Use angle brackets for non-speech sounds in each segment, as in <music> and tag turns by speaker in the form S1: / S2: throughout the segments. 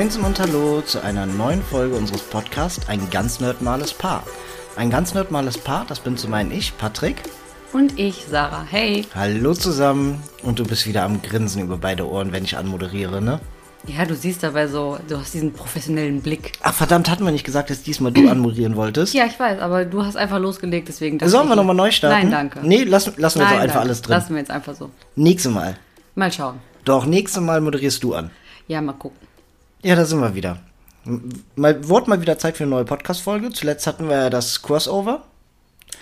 S1: Moinsen und Hallo zu einer neuen Folge unseres Podcasts Ein ganz nerdmales Paar. Ein ganz nerdmales Paar, das bin zum einen ich, Patrick.
S2: Und ich, Sarah. Hey.
S1: Hallo zusammen. Und du bist wieder am Grinsen über beide Ohren, wenn ich anmoderiere, ne?
S2: Ja, du siehst dabei so, du hast diesen professionellen Blick.
S1: Ach verdammt, hatten wir nicht gesagt, dass diesmal du anmoderieren wolltest?
S2: Ja, ich weiß, aber du hast einfach losgelegt, deswegen.
S1: Sollen wir nochmal neu starten?
S2: Nein, danke.
S1: Nee, lassen, lassen wir
S2: Nein,
S1: so einfach
S2: danke.
S1: alles drin.
S2: Lassen wir jetzt einfach so.
S1: Nächstes Mal.
S2: Mal schauen.
S1: Doch, nächstes Mal moderierst du an.
S2: Ja, mal gucken.
S1: Ja, da sind wir wieder. Mal, wurde mal wieder Zeit für eine neue Podcast-Folge. Zuletzt hatten wir ja das Crossover.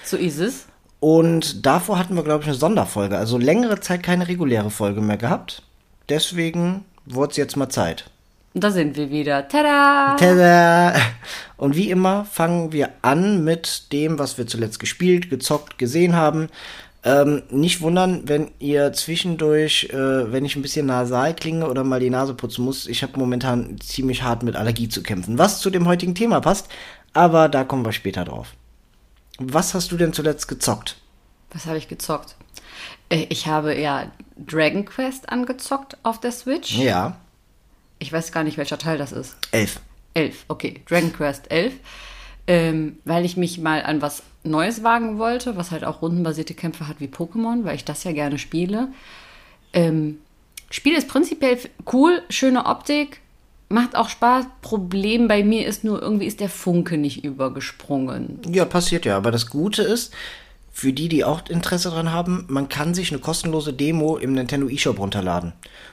S2: So ist es.
S1: Und davor hatten wir, glaube ich, eine Sonderfolge. Also längere Zeit keine reguläre Folge mehr gehabt. Deswegen wurde es jetzt mal Zeit.
S2: Und da sind wir wieder. Tada!
S1: Tada! Und wie immer fangen wir an mit dem, was wir zuletzt gespielt, gezockt, gesehen haben. Ähm, nicht wundern, wenn ihr zwischendurch, äh, wenn ich ein bisschen nasal klinge oder mal die Nase putzen muss. Ich habe momentan ziemlich hart mit Allergie zu kämpfen, was zu dem heutigen Thema passt. Aber da kommen wir später drauf. Was hast du denn zuletzt gezockt?
S2: Was habe ich gezockt? Äh, Ich habe ja Dragon Quest angezockt auf der Switch.
S1: Ja,
S2: Ich weiß gar nicht, welcher Teil das ist.
S1: elf.
S2: 11, okay. Dragon Quest 11. Ähm, weil ich mich mal an was Neues wagen wollte, was halt auch rundenbasierte Kämpfe hat wie Pokémon, weil ich das ja gerne spiele. Ähm, Spiel ist prinzipiell cool, schöne Optik, macht auch Spaß. Problem bei mir ist nur, irgendwie ist der Funke nicht übergesprungen.
S1: Ja, passiert ja. Aber das Gute ist, für die, die auch Interesse dran haben, man kann sich eine kostenlose Demo im Nintendo eShop runterladen.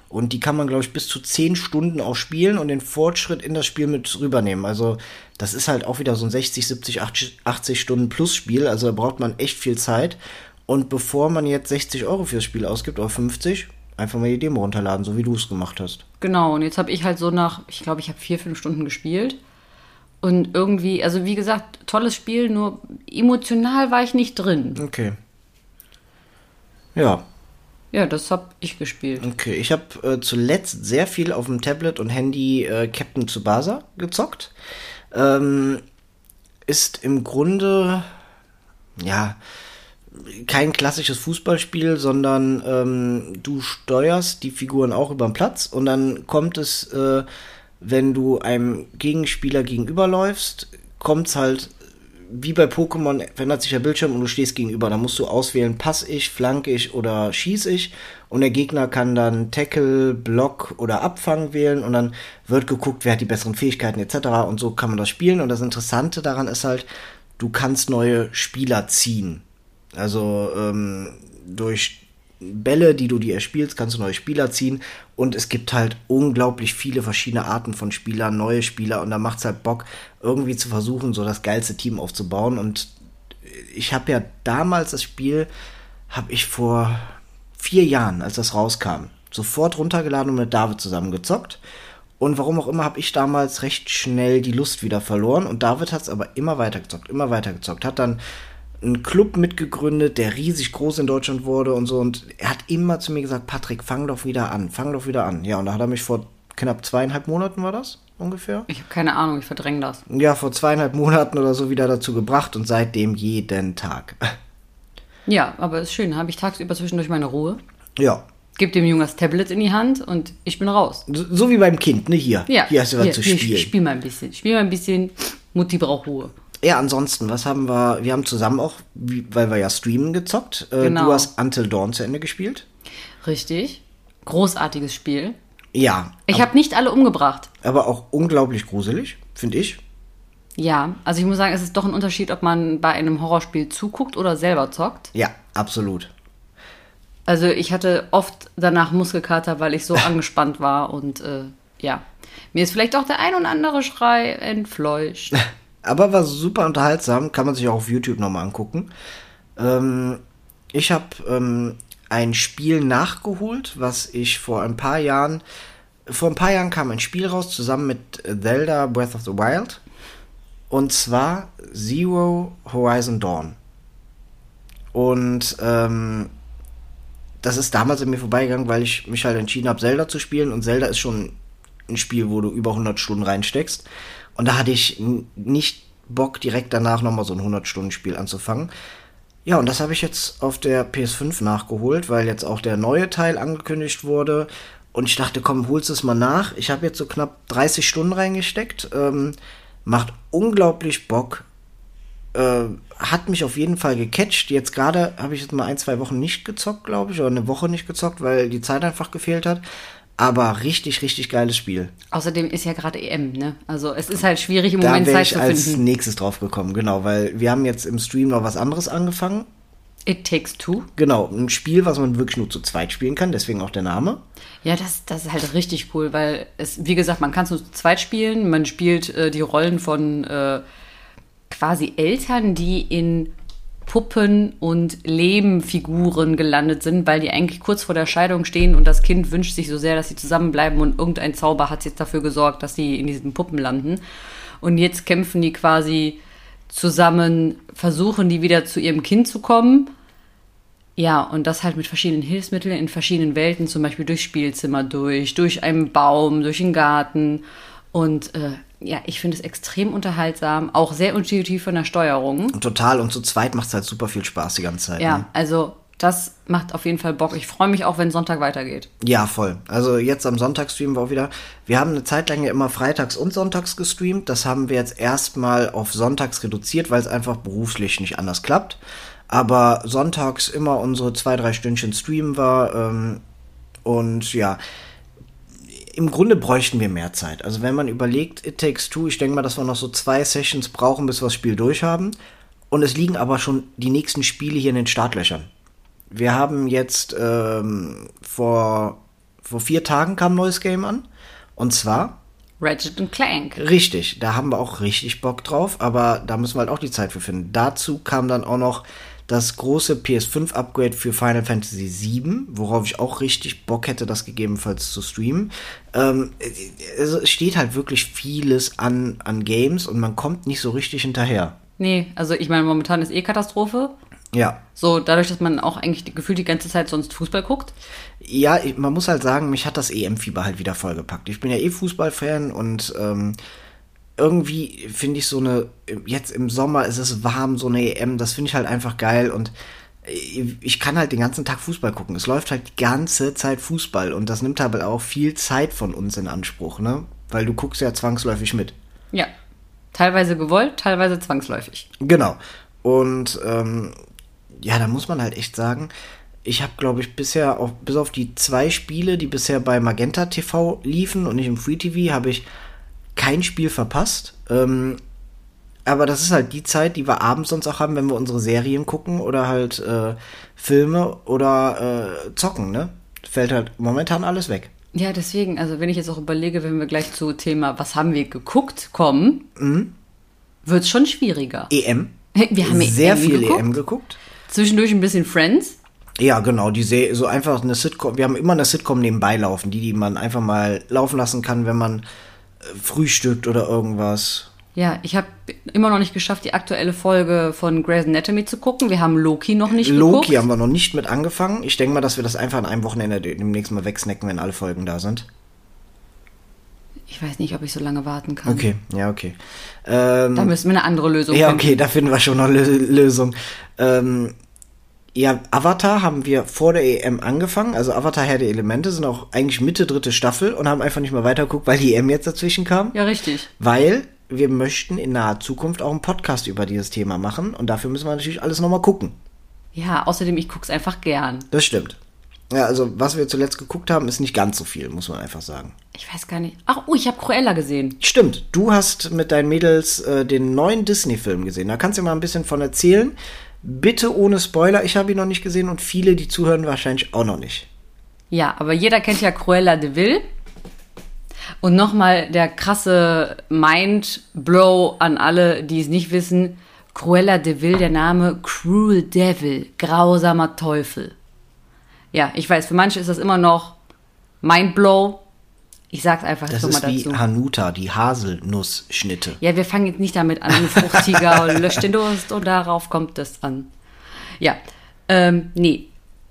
S1: Und die kann man, glaube ich, bis zu 10 Stunden auch spielen und den Fortschritt in das Spiel mit rübernehmen. Also, das ist halt auch wieder so ein 60, 70, 80 Stunden plus Spiel. Also, da braucht man echt viel Zeit. Und bevor man jetzt 60 Euro fürs Spiel ausgibt oder 50, einfach mal die Demo runterladen, so wie du es gemacht hast.
S2: Genau, und jetzt habe ich halt so nach, ich glaube, ich habe vier, fünf Stunden gespielt. Und irgendwie, also wie gesagt, tolles Spiel, nur emotional war ich nicht drin.
S1: Okay. Ja,
S2: Ja, das habe ich gespielt.
S1: Okay, ich habe äh, zuletzt sehr viel auf dem Tablet und Handy äh, Captain Tsubasa gezockt. Ähm, ist im Grunde, ja, kein klassisches Fußballspiel, sondern ähm, du steuerst die Figuren auch über den Platz und dann kommt es, äh, wenn du einem Gegenspieler gegenüberläufst, kommt es halt wie bei Pokémon verändert sich der Bildschirm und du stehst gegenüber. Da musst du auswählen, pass ich, flanke ich oder schieß ich. Und der Gegner kann dann Tackle, Block oder Abfang wählen und dann wird geguckt, wer hat die besseren Fähigkeiten etc. Und so kann man das spielen. Und das Interessante daran ist halt, du kannst neue Spieler ziehen. Also ähm, durch Bälle, die du dir erspielst, kannst du neue Spieler ziehen. Und es gibt halt unglaublich viele verschiedene Arten von Spielern, neue Spieler. Und da macht es halt Bock, irgendwie zu versuchen, so das geilste Team aufzubauen. Und ich habe ja damals das Spiel, habe ich vor vier Jahren, als das rauskam, sofort runtergeladen und mit David zusammen gezockt. Und warum auch immer habe ich damals recht schnell die Lust wieder verloren. Und David hat es aber immer weiter gezockt, immer weiter gezockt. Hat dann einen Club mitgegründet, der riesig groß in Deutschland wurde und so. Und er hat immer zu mir gesagt, Patrick, fang doch wieder an, fang doch wieder an. Ja, und da hat er mich vor knapp zweieinhalb Monaten war das ungefähr.
S2: Ich habe keine Ahnung, ich verdränge das.
S1: Ja, vor zweieinhalb Monaten oder so wieder dazu gebracht und seitdem jeden Tag.
S2: Ja, aber ist schön, habe ich tagsüber zwischendurch meine Ruhe.
S1: Ja,
S2: Gib dem Jungen das Tablet in die Hand und ich bin raus.
S1: so, so wie beim Kind, ne, hier.
S2: Ja,
S1: Hier hast du was zu
S2: hier,
S1: spielen.
S2: Spiel mal ein bisschen. Spiel mal ein bisschen. Mutti braucht Ruhe.
S1: Ja, ansonsten, was haben wir? Wir haben zusammen auch, weil wir ja streamen, gezockt. Äh,
S2: Genau.
S1: Du hast Until Dawn zu Ende gespielt.
S2: Richtig. Großartiges Spiel.
S1: Ja,
S2: Ich habe nicht alle umgebracht.
S1: aber auch unglaublich gruselig, finde ich.
S2: Ja, also ich muss sagen, es ist doch ein Unterschied, ob man bei einem Horrorspiel zuguckt oder selber zockt.
S1: Ja, absolut.
S2: Also ich hatte oft danach Muskelkater, weil ich so <laughs> angespannt war und äh, ja. Mir ist vielleicht auch der ein und andere Schrei entfleucht. <laughs>
S1: Aber war super unterhaltsam, kann man sich auch auf YouTube nochmal angucken. Ähm, ich habe ähm, ein Spiel nachgeholt, was ich vor ein paar Jahren, vor ein paar Jahren kam ein Spiel raus, zusammen mit Zelda Breath of the Wild. Und zwar Zero Horizon Dawn. Und ähm, das ist damals an mir vorbeigegangen, weil ich mich halt entschieden habe, Zelda zu spielen. Und Zelda ist schon ein Spiel, wo du über 100 Stunden reinsteckst. Und da hatte ich nicht Bock, direkt danach nochmal so ein 100-Stunden-Spiel anzufangen. Ja, und das habe ich jetzt auf der PS5 nachgeholt, weil jetzt auch der neue Teil angekündigt wurde. Und ich dachte, komm, holst es mal nach. Ich habe jetzt so knapp 30 Stunden reingesteckt. Ähm, macht unglaublich Bock. Äh, hat mich auf jeden Fall gecatcht. Jetzt gerade habe ich jetzt mal ein, zwei Wochen nicht gezockt, glaube ich, oder eine Woche nicht gezockt, weil die Zeit einfach gefehlt hat. Aber richtig, richtig geiles Spiel.
S2: Außerdem ist ja gerade EM, ne? Also es ist halt schwierig im
S1: Da
S2: Moment Zeit
S1: ich
S2: zu
S1: als
S2: finden.
S1: nächstes drauf gekommen, genau, weil wir haben jetzt im Stream noch was anderes angefangen.
S2: It Takes Two.
S1: Genau, ein Spiel, was man wirklich nur zu zweit spielen kann, deswegen auch der Name.
S2: Ja, das, das ist halt richtig cool, weil es, wie gesagt, man kann es nur zu zweit spielen. Man spielt äh, die Rollen von äh, quasi Eltern, die in Puppen und Lehmfiguren gelandet sind, weil die eigentlich kurz vor der Scheidung stehen und das Kind wünscht sich so sehr, dass sie zusammenbleiben und irgendein Zauber hat jetzt dafür gesorgt, dass sie in diesen Puppen landen. Und jetzt kämpfen die quasi zusammen, versuchen die wieder zu ihrem Kind zu kommen. Ja, und das halt mit verschiedenen Hilfsmitteln in verschiedenen Welten, zum Beispiel durch Spielzimmer durch, durch einen Baum, durch den Garten. Und äh, ja, ich finde es extrem unterhaltsam, auch sehr intuitiv von der Steuerung.
S1: Und total, und zu zweit macht es halt super viel Spaß die ganze Zeit.
S2: Ja,
S1: Ne?
S2: also das macht auf jeden Fall Bock. Ich freue mich auch, wenn Sonntag weitergeht.
S1: Ja, voll. Also jetzt am Sonntag streamen wir auch wieder. Wir haben eine Zeit lang ja immer freitags und sonntags gestreamt. Das haben wir jetzt erstmal auf sonntags reduziert, weil es einfach beruflich nicht anders klappt. Aber sonntags immer unsere zwei, drei Stündchen streamen war. Ähm, und ja, im Grunde bräuchten wir mehr Zeit. Also wenn man überlegt, It Takes Two, ich denke mal, dass wir noch so zwei Sessions brauchen, bis wir das Spiel durchhaben. Und es liegen aber schon die nächsten Spiele hier in den Startlöchern. Wir haben jetzt ähm, vor, vor vier Tagen kam ein neues Game an. Und zwar,
S2: Ratchet Clank.
S1: richtig, da haben wir auch richtig Bock drauf, aber da müssen wir halt auch die Zeit für finden. Dazu kam dann auch noch das große PS5-Upgrade für Final Fantasy VII, worauf ich auch richtig Bock hätte, das gegebenenfalls zu streamen. Ähm, es steht halt wirklich vieles an, an Games und man kommt nicht so richtig hinterher.
S2: Nee, also ich meine, momentan ist eh Katastrophe.
S1: Ja,
S2: So, dadurch, dass man auch eigentlich gefühlt die ganze Zeit sonst Fußball guckt.
S1: Ja, man muss halt sagen, mich hat das EM-Fieber halt wieder vollgepackt. Ich bin ja eh Fußballfan und ähm, irgendwie finde ich so eine, jetzt im Sommer ist es warm, so eine EM, das finde ich halt einfach geil und ich ich kann halt den ganzen Tag Fußball gucken. Es läuft halt die ganze Zeit Fußball und das nimmt halt auch viel Zeit von uns in Anspruch, ne? Weil du guckst ja zwangsläufig mit.
S2: Ja. Teilweise gewollt, teilweise zwangsläufig.
S1: Genau. Und ähm, ja, da muss man halt echt sagen, ich habe, glaube ich, bisher, auf, bis auf die zwei Spiele, die bisher bei Magenta TV liefen und nicht im Free TV, habe ich kein Spiel verpasst. Ähm, aber das ist halt die Zeit, die wir abends sonst auch haben, wenn wir unsere Serien gucken oder halt äh, Filme oder äh, zocken, ne? Fällt halt momentan alles weg.
S2: Ja, deswegen, also wenn ich jetzt auch überlege, wenn wir gleich zu Thema, was haben wir geguckt, kommen, wird es schon schwieriger.
S1: EM. <laughs>
S2: Wir haben
S1: Sehr
S2: EM
S1: viel
S2: geguckt.
S1: EM geguckt.
S2: Zwischendurch ein bisschen Friends.
S1: Ja, genau, die Se so einfach eine Sitcom. Wir haben immer eine Sitcom nebenbei laufen, die, die man einfach mal laufen lassen kann, wenn man frühstückt oder irgendwas.
S2: Ja, ich habe immer noch nicht geschafft, die aktuelle Folge von Grey's Anatomy zu gucken. Wir haben Loki noch nicht
S1: Loki
S2: geguckt.
S1: haben wir noch nicht mit angefangen. Ich denke mal, dass wir das einfach an einem Wochenende demnächst mal wegsnacken, wenn alle Folgen da sind.
S2: Ich weiß nicht, ob ich so lange warten kann.
S1: Okay, ja, okay. Ähm,
S2: Da müssen wir eine andere Lösung
S1: ja,
S2: finden.
S1: okay, da finden wir schon noch eine Lösung. Ähm, ja, Avatar haben wir vor der EM angefangen. Also Avatar Herr der Elemente sind auch eigentlich Mitte dritte Staffel und haben einfach nicht mehr weitergeguckt, weil die EM jetzt dazwischen kam.
S2: Ja, richtig.
S1: Weil wir möchten in naher Zukunft auch einen Podcast über dieses Thema machen und dafür müssen wir natürlich alles nochmal gucken.
S2: Ja, außerdem, ich guck's einfach gern.
S1: Das stimmt. Ja, also was wir zuletzt geguckt haben, ist nicht ganz so viel, muss man einfach sagen.
S2: Ich weiß gar nicht. Ach, oh, ich habe Cruella gesehen.
S1: Stimmt, du hast mit deinen Mädels äh, den neuen Disney-Film gesehen. Da kannst du mal ein bisschen von erzählen. Bitte ohne Spoiler, ich habe ihn noch nicht gesehen und viele, die zuhören, wahrscheinlich auch noch nicht.
S2: Ja, aber jeder kennt ja Cruella de Vil. Und nochmal der krasse Mind-Blow an alle, die es nicht wissen. Cruella de Vil, der Name Cruel Devil, grausamer Teufel. Ja, ich weiß, für manche ist das immer noch Mind-Blow. Ich sag's einfach
S1: Das
S2: jetzt
S1: ist
S2: nochmal
S1: wie
S2: dazu.
S1: Hanuta, die Haselnussschnitte.
S2: Ja, wir fangen jetzt nicht damit an, Fruchtiger <laughs> und löscht den Durst und darauf kommt es an. Ja, ähm, nee.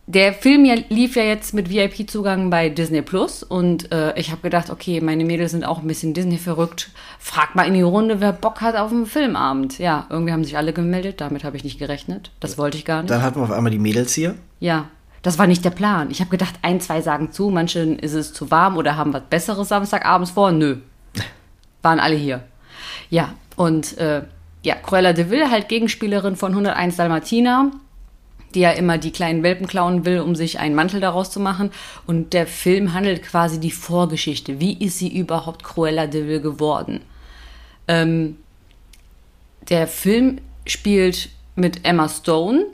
S2: Der Film ja, lief ja jetzt mit VIP-Zugang bei Disney Plus und äh, ich habe gedacht, okay, meine Mädels sind auch ein bisschen Disney verrückt. Frag mal in die Runde, wer Bock hat auf einen Filmabend. Ja, irgendwie haben sich alle gemeldet, damit habe ich nicht gerechnet. Das wollte ich gar nicht.
S1: Dann hatten wir auf einmal die Mädels hier.
S2: Ja, Das war nicht der Plan. Ich habe gedacht, ein, zwei sagen zu, manchen ist es zu warm oder haben was Besseres Samstagabends vor. Nö. <laughs> Waren alle hier. Ja, und äh, ja, Cruella de Vil, halt Gegenspielerin von 101 Dalmatiner, die ja immer die kleinen Welpen klauen will, um sich einen Mantel daraus zu machen. Und der Film handelt quasi die Vorgeschichte. Wie ist sie überhaupt Cruella de Vil geworden? Ähm, der Film spielt mit Emma Stone.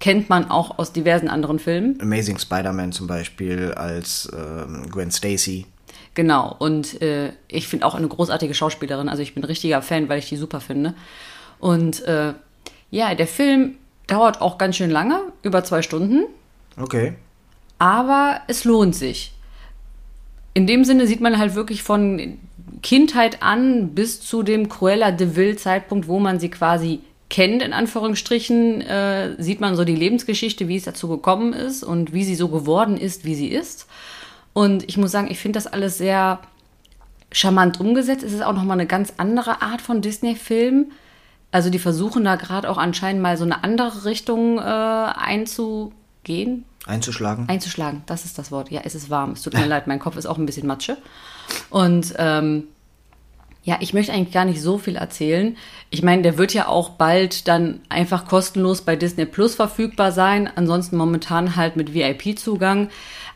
S2: Kennt man auch aus diversen anderen Filmen.
S1: Amazing Spider-Man zum Beispiel als ähm, Gwen Stacy.
S2: Genau, und äh, ich finde auch eine großartige Schauspielerin. Also ich bin ein richtiger Fan, weil ich die super finde. Und äh, ja, der Film dauert auch ganz schön lange, über zwei Stunden.
S1: Okay.
S2: Aber es lohnt sich. In dem Sinne sieht man halt wirklich von Kindheit an bis zu dem Cruella de Vil Zeitpunkt, wo man sie quasi kennt, in Anführungsstrichen, äh, sieht man so die Lebensgeschichte, wie es dazu gekommen ist und wie sie so geworden ist, wie sie ist. Und ich muss sagen, ich finde das alles sehr charmant umgesetzt. Es ist auch nochmal eine ganz andere Art von Disney-Film. Also die versuchen da gerade auch anscheinend mal so eine andere Richtung äh, einzugehen.
S1: Einzuschlagen.
S2: Einzuschlagen, das ist das Wort. Ja, es ist warm. Es tut mir <laughs> leid, mein Kopf ist auch ein bisschen Matsche. Und ähm, ja, ich möchte eigentlich gar nicht so viel erzählen. Ich meine, der wird ja auch bald dann einfach kostenlos bei Disney Plus verfügbar sein. Ansonsten momentan halt mit VIP-Zugang.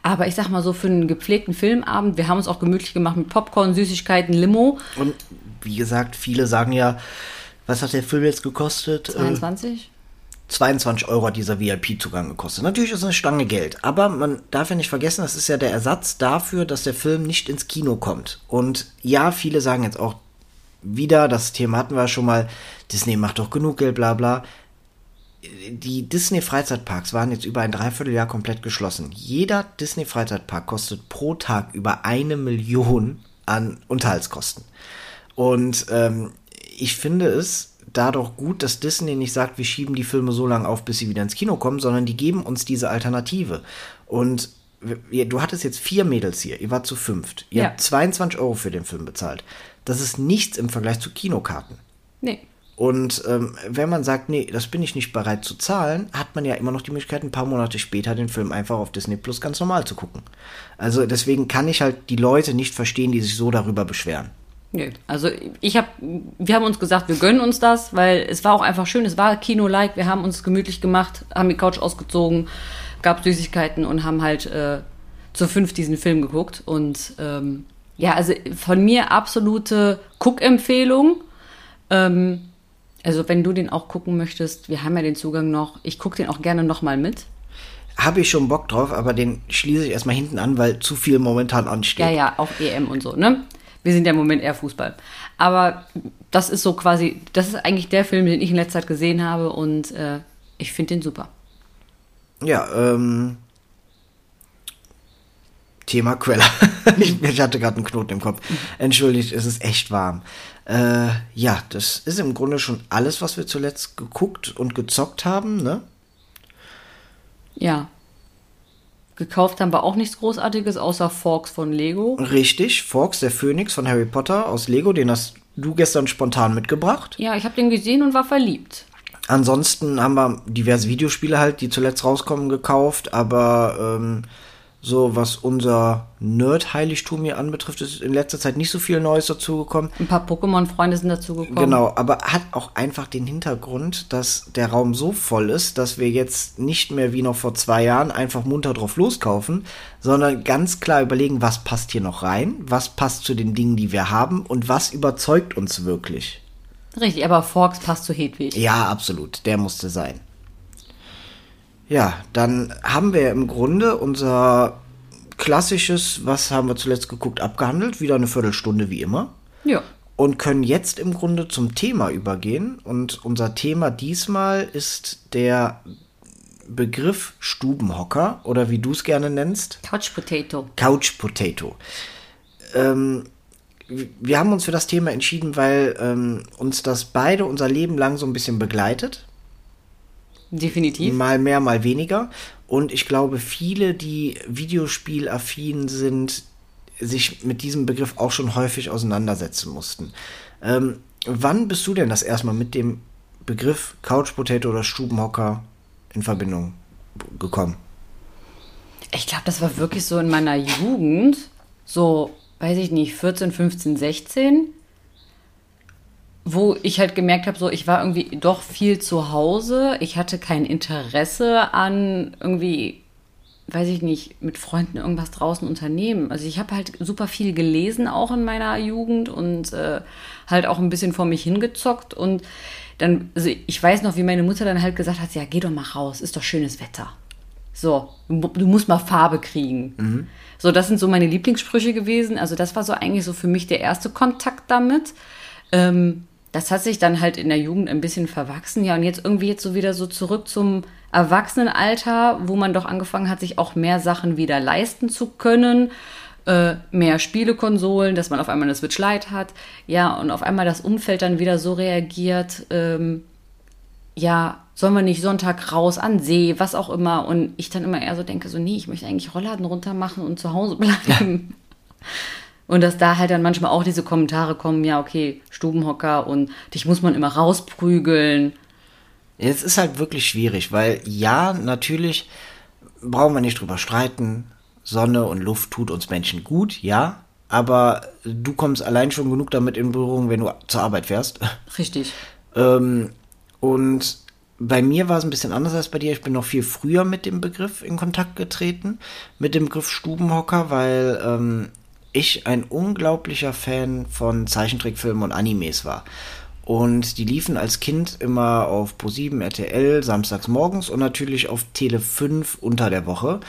S2: Aber ich sag mal so, für einen gepflegten Filmabend, wir haben uns auch gemütlich gemacht mit Popcorn, Süßigkeiten, Limo.
S1: Und wie gesagt, viele sagen ja, was hat der Film jetzt gekostet? Äh,
S2: 22?
S1: 22 Euro hat dieser VIP-Zugang gekostet. Natürlich ist es eine Stange Geld, aber man darf ja nicht vergessen, das ist ja der Ersatz dafür, dass der Film nicht ins Kino kommt. Und ja, viele sagen jetzt auch wieder, das Thema hatten wir schon mal, Disney macht doch genug Geld, bla bla. Die Disney-Freizeitparks waren jetzt über ein Dreivierteljahr komplett geschlossen. Jeder Disney-Freizeitpark kostet pro Tag über eine Million an Unterhaltskosten. Und ähm, ich finde es da doch gut, dass Disney nicht sagt, wir schieben die Filme so lange auf, bis sie wieder ins Kino kommen, sondern die geben uns diese Alternative. Und du hattest jetzt vier Mädels hier, ihr wart zu fünft. Ihr
S2: Ja.
S1: habt 22 Euro für den Film bezahlt. Das ist nichts im Vergleich zu Kinokarten.
S2: Nee.
S1: Und ähm, wenn man sagt, nee, das bin ich nicht bereit zu zahlen, hat man ja immer noch die Möglichkeit, ein paar Monate später den Film einfach auf Disney Plus ganz normal zu gucken. Also deswegen kann ich halt die Leute nicht verstehen, die sich so darüber beschweren.
S2: Nö. Also ich habe, wir haben uns gesagt, wir gönnen uns das, weil es war auch einfach schön. Es war Kino-like. Wir haben uns gemütlich gemacht, haben die Couch ausgezogen, gab Süßigkeiten und haben halt äh, zu fünf diesen Film geguckt. Und ähm, ja, also von mir absolute Guckempfehlung. Ähm, also wenn du den auch gucken möchtest, wir haben ja den Zugang noch. Ich gucke den auch gerne nochmal mit.
S1: Habe ich schon Bock drauf, aber den schließe ich erstmal hinten an, weil zu viel momentan ansteht.
S2: Ja, ja, auch EM und so, ne? Wir sind ja im Moment eher Fußball. Aber das ist so quasi, das ist eigentlich der Film, den ich in letzter Zeit gesehen habe und äh, ich finde den super.
S1: Ja, ähm. Thema Queller. <laughs> ich, ich hatte gerade einen Knoten im Kopf. Entschuldigt, es ist echt warm. Äh, ja, das ist im Grunde schon alles, was wir zuletzt geguckt und gezockt haben, ne?
S2: Ja. Gekauft haben wir auch nichts Großartiges, außer Forks von Lego.
S1: Richtig, Forks, der Phönix von Harry Potter aus Lego, den hast du gestern spontan mitgebracht.
S2: Ja, ich habe den gesehen und war verliebt.
S1: Ansonsten haben wir diverse Videospiele halt, die zuletzt rauskommen, gekauft, aber ähm, so was unser Nerd-Heiligtum hier anbetrifft, ist in letzter Zeit nicht so viel Neues dazugekommen.
S2: Ein paar Pokémon-Freunde sind dazu gekommen.
S1: Genau, aber hat auch einfach den Hintergrund, dass der Raum so voll ist, dass wir jetzt nicht mehr wie noch vor zwei Jahren einfach munter drauf loskaufen, sondern ganz klar überlegen, was passt hier noch rein, was passt zu den Dingen, die wir haben und was überzeugt uns wirklich.
S2: Richtig, aber Forks passt zu Hedwig.
S1: Ja, absolut, der musste sein. Ja, dann haben wir im Grunde unser klassisches, was haben wir zuletzt geguckt, abgehandelt, wieder eine Viertelstunde wie immer.
S2: Ja.
S1: und können jetzt im Grunde zum Thema übergehen. Und unser Thema diesmal ist der Begriff Stubenhocker oder wie du es gerne nennst,
S2: Couch Potato.
S1: Couch Potato. Ähm, wir haben uns für das Thema entschieden, weil ähm, uns das beide unser Leben lang so ein bisschen begleitet.
S2: Definitiv.
S1: Mal mehr, mal weniger. Und ich glaube, viele, die Videospielaffin sind, sich mit diesem Begriff auch schon häufig auseinandersetzen mussten. Ähm, wann bist du denn das erstmal mit dem Begriff Couch Potato oder Stubenhocker in Verbindung gekommen?
S2: Ich glaube, das war wirklich so in meiner Jugend, so, weiß ich nicht, 14, 15, 16, wo ich halt gemerkt habe, so, ich war irgendwie doch viel zu Hause. Ich hatte kein Interesse an irgendwie, weiß ich nicht, mit Freunden irgendwas draußen unternehmen. Also ich habe halt super viel gelesen, auch in meiner Jugend und äh, halt auch ein bisschen vor mich hingezockt und dann, also ich weiß noch, wie meine Mutter dann halt gesagt hat, ja, geh doch mal raus, ist doch schönes Wetter. So, du musst mal Farbe kriegen. Mhm. So, das sind so meine Lieblingssprüche gewesen. Also das war so eigentlich so für mich der erste Kontakt damit. Ähm, das hat sich dann halt in der Jugend ein bisschen verwachsen. Ja, und jetzt irgendwie jetzt so wieder so zurück zum Erwachsenenalter, wo man doch angefangen hat, sich auch mehr Sachen wieder leisten zu können. Äh, mehr Spielekonsolen, dass man auf einmal eine Switch Lite hat. Ja, und auf einmal das Umfeld dann wieder so reagiert, ähm, ja, sollen wir nicht Sonntag raus an See, was auch immer. Und ich dann immer eher so denke, so, nee, ich möchte eigentlich Rollladen runter machen und zu Hause bleiben. <laughs> Und dass da halt dann manchmal auch diese Kommentare kommen, ja, okay, Stubenhocker und dich muss man immer rausprügeln.
S1: Es ist halt wirklich schwierig, weil ja, natürlich brauchen wir nicht drüber streiten. Sonne und Luft tut uns Menschen gut, ja. Aber du kommst allein schon genug damit in Berührung, wenn du zur Arbeit fährst.
S2: Richtig.
S1: ähm, und bei mir war es ein bisschen anders als bei dir. Ich bin noch viel früher mit dem Begriff in Kontakt getreten, mit dem Begriff Stubenhocker, weil ähm, ich ein unglaublicher Fan von Zeichentrickfilmen und Animes war. Und die liefen als Kind immer auf Pro7 RTL samstags morgens und natürlich auf Tele 5 unter der Woche.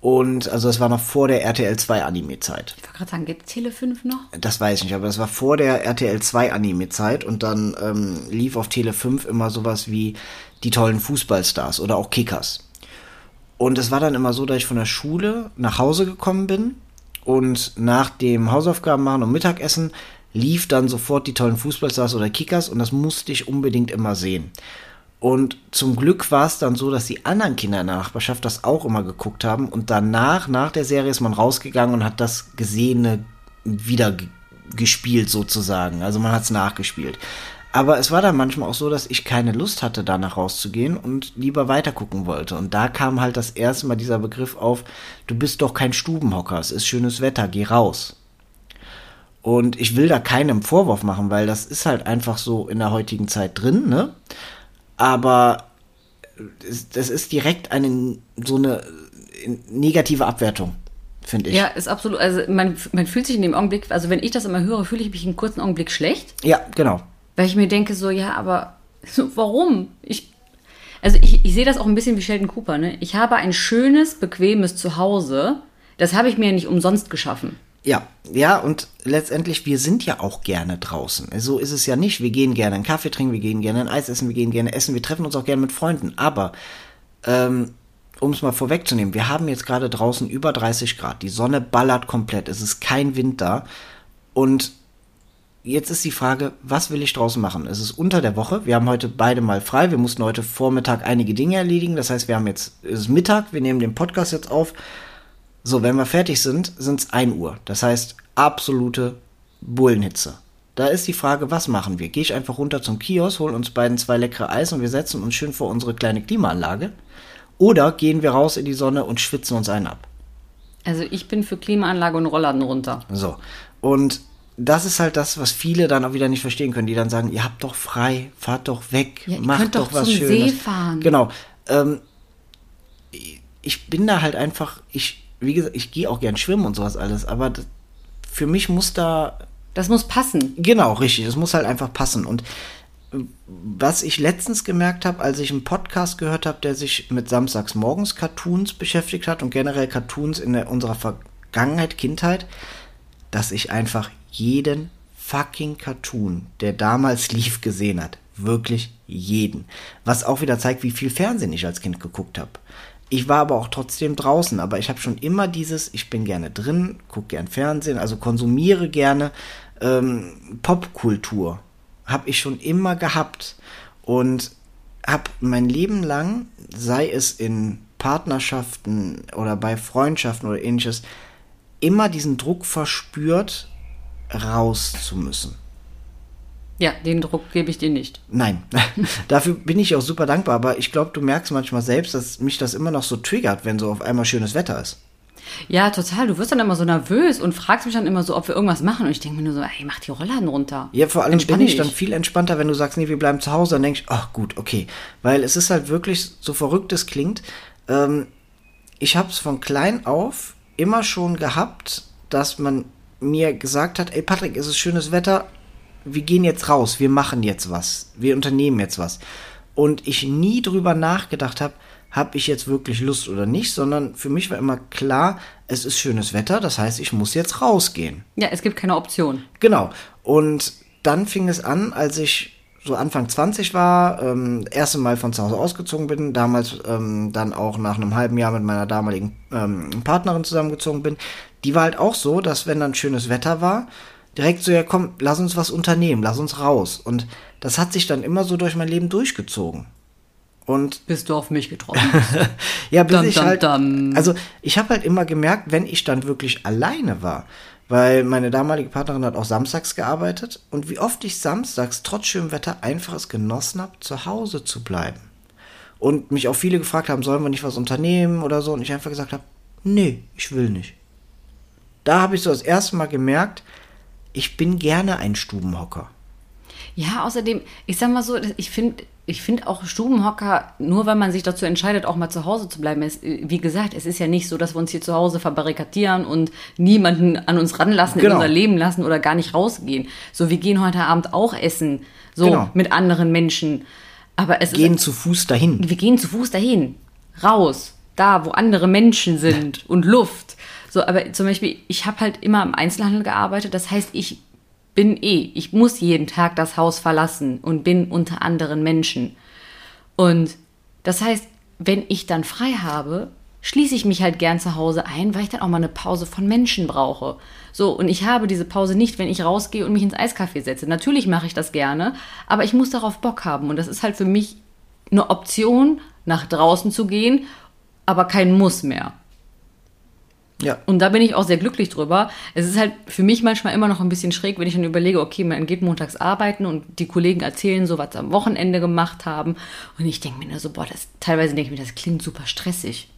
S1: Und also es war noch vor der RTL 2 Anime-Zeit.
S2: Ich wollte gerade sagen, gibt es Tele 5 noch?
S1: Das weiß ich nicht, aber das war vor der RTL 2 Anime-Zeit und dann ähm, lief auf Tele 5 immer sowas wie die tollen Fußballstars oder auch Kickers. Und es war dann immer so, dass ich von der Schule nach Hause gekommen bin und nach dem Hausaufgaben machen und Mittagessen lief dann sofort die tollen Fußballstars oder Kickers und das musste ich unbedingt immer sehen. Und zum Glück war es dann so, dass die anderen Kinder in der Nachbarschaft das auch immer geguckt haben und danach, nach der Serie ist man rausgegangen und hat das Gesehene wieder gespielt sozusagen. Also man hat es nachgespielt. Aber es war dann manchmal auch so, dass ich keine Lust hatte, danach rauszugehen und lieber weitergucken wollte. Und da kam halt das erste Mal dieser Begriff auf, du bist doch kein Stubenhocker, es ist schönes Wetter, geh raus. Und ich will da keinem Vorwurf machen, weil das ist halt einfach so in der heutigen Zeit drin, ne? Aber das ist direkt eine, so eine negative Abwertung finde ich.
S2: Ja, ist absolut. Also man, man fühlt sich in dem Augenblick, also wenn ich das immer höre, fühle ich mich einen kurzen Augenblick schlecht.
S1: Ja, genau.
S2: Weil ich mir denke, so, ja, aber <laughs> so, warum? Ich, also ich, ich sehe das auch ein bisschen wie Sheldon Cooper, ne? Ich habe ein schönes, bequemes Zuhause. Das habe ich mir ja nicht umsonst geschaffen.
S1: Ja, ja, und letztendlich, wir sind ja auch gerne draußen. So ist es ja nicht. Wir gehen gerne einen Kaffee trinken, wir gehen gerne ein Eis essen, wir gehen gerne essen, wir treffen uns auch gerne mit Freunden. Aber, ähm, um es mal vorwegzunehmen, wir haben jetzt gerade draußen über 30 Grad. Die Sonne ballert komplett. Es ist kein Wind da. Und jetzt ist die Frage, was will ich draußen machen? Es ist unter der Woche. Wir haben heute beide mal frei. Wir mussten heute Vormittag einige Dinge erledigen. Das heißt, wir haben jetzt, es ist Mittag. Wir nehmen den Podcast jetzt auf. So, wenn wir fertig sind, sind es 1 Uhr. Das heißt, absolute Bullenhitze. Da ist die Frage, was machen wir? Gehe ich einfach runter zum Kiosk, holen uns beiden zwei leckere Eis und wir setzen uns schön vor unsere kleine Klimaanlage? Oder gehen wir raus in die Sonne und schwitzen uns einen ab?
S2: Also ich bin für Klimaanlage und Rollladen runter.
S1: So. Und das ist halt das, was viele dann auch wieder nicht verstehen können, die dann sagen, ihr habt doch frei, fahrt doch weg, ja, macht doch, doch was zum Schönes. See fahren. Genau. Ähm, ich bin da halt einfach, ich, wie gesagt, ich gehe auch gern schwimmen und sowas alles, aber das, für mich muss da.
S2: Das muss passen.
S1: Genau, richtig. Es muss halt einfach passen. Und was ich letztens gemerkt habe, als ich einen Podcast gehört habe, der sich mit Samstagsmorgens Cartoons beschäftigt hat und generell Cartoons in der, unserer Vergangenheit, Kindheit, dass ich einfach jeden fucking Cartoon, der damals <laughs> lief, gesehen hat. Wirklich jeden. Was auch wieder zeigt, wie viel Fernsehen ich als Kind geguckt habe. Ich war aber auch trotzdem draußen, aber ich habe schon immer dieses, ich bin gerne drin, gucke gern Fernsehen, also konsumiere gerne ähm, Popkultur. Habe ich schon immer gehabt. Und habe mein Leben lang, sei es in Partnerschaften oder bei Freundschaften oder ähnliches, immer diesen Druck verspürt, raus zu müssen.
S2: Ja, den Druck gebe ich dir nicht.
S1: Nein, <laughs> dafür bin ich auch super dankbar, aber ich glaube, du merkst manchmal selbst, dass mich das immer noch so triggert, wenn so auf einmal schönes Wetter ist.
S2: Ja, total. Du wirst dann immer so nervös und fragst mich dann immer so, ob wir irgendwas machen. Und ich denke mir nur so, ey, mach die Rollladen runter.
S1: Ja, vor allem
S2: Entspann
S1: bin ich
S2: dich.
S1: dann viel entspannter, wenn du sagst, nee, wir bleiben zu Hause, dann denke ich, ach gut, okay. Weil es ist halt wirklich, so verrückt es klingt, ähm, ich habe es von klein auf immer schon gehabt, dass man mir gesagt hat, ey Patrick, es ist schönes Wetter, wir gehen jetzt raus, wir machen jetzt was, wir unternehmen jetzt was. Und ich nie drüber nachgedacht habe, habe ich jetzt wirklich Lust oder nicht, sondern für mich war immer klar, es ist schönes Wetter, das heißt, ich muss jetzt rausgehen.
S2: Ja, es gibt keine Option.
S1: Genau. Und dann fing es an, als ich so Anfang 20 war, ähm, erste Mal von zu Hause ausgezogen bin, damals ähm, dann auch nach einem halben Jahr mit meiner damaligen ähm, Partnerin zusammengezogen bin. Die war halt auch so, dass wenn dann schönes Wetter war, direkt so, ja komm, lass uns was unternehmen, lass uns raus. Und das hat sich dann immer so durch mein Leben durchgezogen. Und
S2: Bis du auf mich getroffen bist. <laughs>
S1: ja, bis
S2: Dum,
S1: ich
S2: dum,
S1: halt,
S2: dum.
S1: also ich habe halt immer gemerkt, wenn ich dann wirklich alleine war, weil meine damalige Partnerin hat auch samstags gearbeitet und wie oft ich samstags trotz schönem Wetter einfach es genossen habe, zu Hause zu bleiben. Und mich auch viele gefragt haben, sollen wir nicht was unternehmen oder so und ich einfach gesagt habe, nee, ich will nicht. Da habe ich so das erste Mal gemerkt, ich bin gerne ein Stubenhocker.
S2: Ja, außerdem, ich sag mal so, ich finde ich finde auch Stubenhocker, nur weil man sich dazu entscheidet, auch mal zu Hause zu bleiben, ist, wie gesagt, es ist ja nicht so, dass wir uns hier zu Hause verbarrikadieren und niemanden an uns ranlassen,
S1: Genau.
S2: in unser Leben lassen oder gar nicht rausgehen. So, wir gehen heute Abend auch essen, so
S1: Genau.
S2: mit anderen Menschen. Aber es
S1: Gehen
S2: ist,
S1: zu Fuß dahin.
S2: wir gehen zu Fuß dahin, raus, da, wo andere Menschen sind und Luft. So, aber zum Beispiel, ich habe halt immer im Einzelhandel gearbeitet. Das heißt, ich bin eh, ich muss jeden Tag das Haus verlassen und bin unter anderen Menschen. Und das heißt, wenn ich dann frei habe, schließe ich mich halt gern zu Hause ein, weil ich dann auch mal eine Pause von Menschen brauche. So, und ich habe diese Pause nicht, wenn ich rausgehe und mich ins Eiscafé setze. Natürlich mache ich das gerne, aber ich muss darauf Bock haben. Und das ist halt für mich eine Option, nach draußen zu gehen, aber kein Muss mehr.
S1: Ja.
S2: Und da bin ich auch sehr glücklich drüber. Es ist halt für mich manchmal immer noch ein bisschen schräg, wenn ich dann überlege, okay, man geht montags arbeiten und die Kollegen erzählen so, was sie am Wochenende gemacht haben. Und ich denke mir nur so, boah, das, teilweise denke ich mir, das klingt super stressig.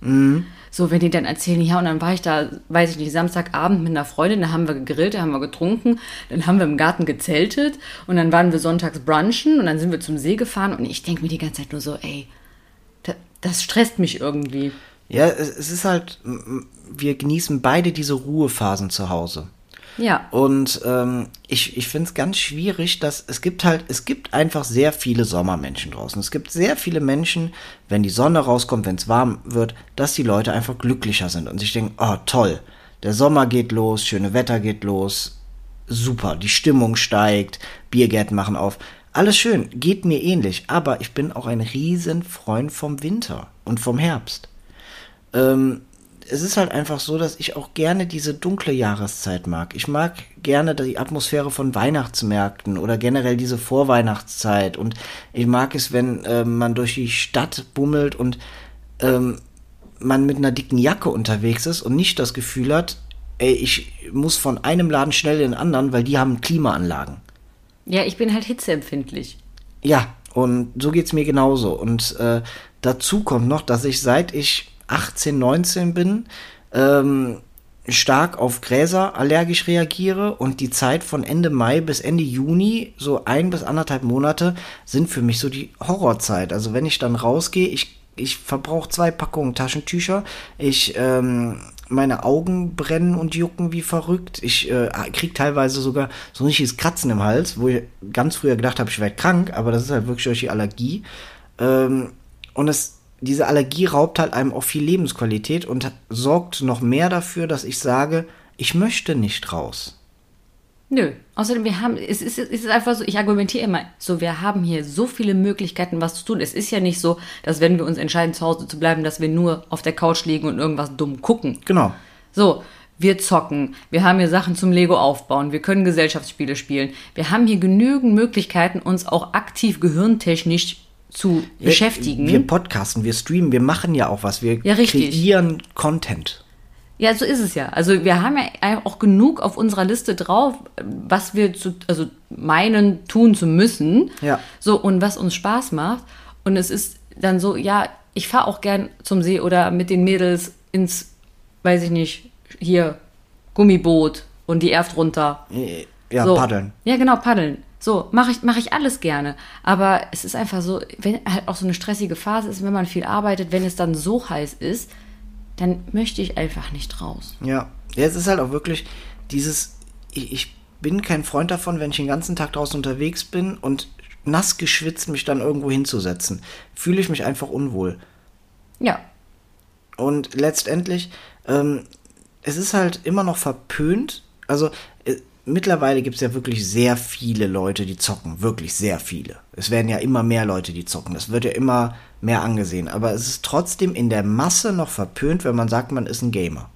S2: So, wenn die dann erzählen, ja, und dann war ich da, weiß ich nicht, Samstagabend mit einer Freundin, da haben wir gegrillt, da haben wir getrunken, dann haben wir im Garten gezeltet und dann waren wir sonntags brunchen und dann sind wir zum See gefahren und ich denke mir die ganze Zeit nur so, ey, das stresst mich irgendwie.
S1: Ja, es, ist halt, wir genießen beide diese Ruhephasen zu Hause.
S2: Ja.
S1: Und ähm, ich, ich finde es ganz schwierig, dass es gibt halt, es gibt einfach sehr viele Sommermenschen draußen. Es gibt sehr viele Menschen, wenn die Sonne rauskommt, wenn es warm wird, dass die Leute einfach glücklicher sind und sich denken, oh toll, der Sommer geht los, schöne Wetter geht los, super, die Stimmung steigt, Biergärten machen auf. Alles schön, geht mir ähnlich, aber ich bin auch ein riesen Freund vom Winter und vom Herbst ähm, es ist halt einfach so, dass ich auch gerne diese dunkle Jahreszeit mag. Ich mag gerne die Atmosphäre von Weihnachtsmärkten oder generell diese Vorweihnachtszeit. Und ich mag es, wenn ähm, man durch die Stadt bummelt und ähm, man mit einer dicken Jacke unterwegs ist und nicht das Gefühl hat, ey, ich muss von einem Laden schnell in den anderen, weil die haben Klimaanlagen.
S2: Ja, ich bin halt hitzeempfindlich.
S1: Ja, und so geht's mir genauso. Und äh, dazu kommt noch, dass ich seit ich 18, 19 bin, ähm, stark auf Gräser allergisch reagiere und die Zeit von Ende Mai bis Ende Juni, so ein bis anderthalb Monate, sind für mich so die Horrorzeit. Also wenn ich dann rausgehe, ich, ich verbrauche zwei Packungen Taschentücher, ich, ähm, meine Augen brennen und jucken wie verrückt. Ich äh, krieg teilweise sogar so ein richtiges Kratzen im Hals, wo ich ganz früher gedacht habe, ich wäre krank, aber das ist halt wirklich durch die Allergie. Ähm, und es, diese Allergie raubt halt einem auch viel Lebensqualität und sorgt noch mehr dafür, dass ich sage, ich möchte nicht raus.
S2: Nö. Außerdem, wir haben, es ist, es ist einfach so, ich argumentiere immer, so, wir haben hier so viele Möglichkeiten, was zu tun. Es ist ja nicht so, dass wenn wir uns entscheiden, zu Hause zu bleiben, dass wir nur auf der Couch liegen und irgendwas dumm gucken.
S1: Genau.
S2: So, wir zocken, wir haben hier Sachen zum Lego aufbauen, wir können Gesellschaftsspiele spielen. Wir haben hier genügend Möglichkeiten, uns auch aktiv gehirntechnisch zu beschäftigen.
S1: Wir podcasten, wir streamen, wir machen ja auch was. Wir
S2: Ja,
S1: kreieren Content.
S2: Ja, so ist es ja. Also wir haben ja auch genug auf unserer Liste drauf, was wir zu, also meinen tun zu müssen.
S1: Ja.
S2: So und was uns Spaß macht. Und es ist dann so, ja, ich fahre auch gern zum See oder mit den Mädels ins, weiß ich nicht, hier Gummiboot und die Erft runter.
S1: Ja,
S2: so.
S1: paddeln.
S2: Ja, genau, paddeln. So, mache ich, mach ich alles gerne. Aber es ist einfach so, wenn halt auch so eine stressige Phase ist, wenn man viel arbeitet, wenn es dann so heiß ist, dann möchte ich einfach nicht raus.
S1: Ja. ja, es ist halt auch wirklich dieses, ich, ich bin kein Freund davon, wenn ich den ganzen Tag draußen unterwegs bin und nass geschwitzt mich dann irgendwo hinzusetzen. Fühle ich mich einfach unwohl.
S2: Ja.
S1: Und letztendlich, ähm, es ist halt immer noch verpönt. Also äh, mittlerweile gibt es ja wirklich sehr viele Leute, die zocken. Wirklich sehr viele. Es werden ja immer mehr Leute, die zocken. Das wird ja immer mehr angesehen. Aber es ist trotzdem in der Masse noch verpönt, wenn man sagt, man ist ein Gamer.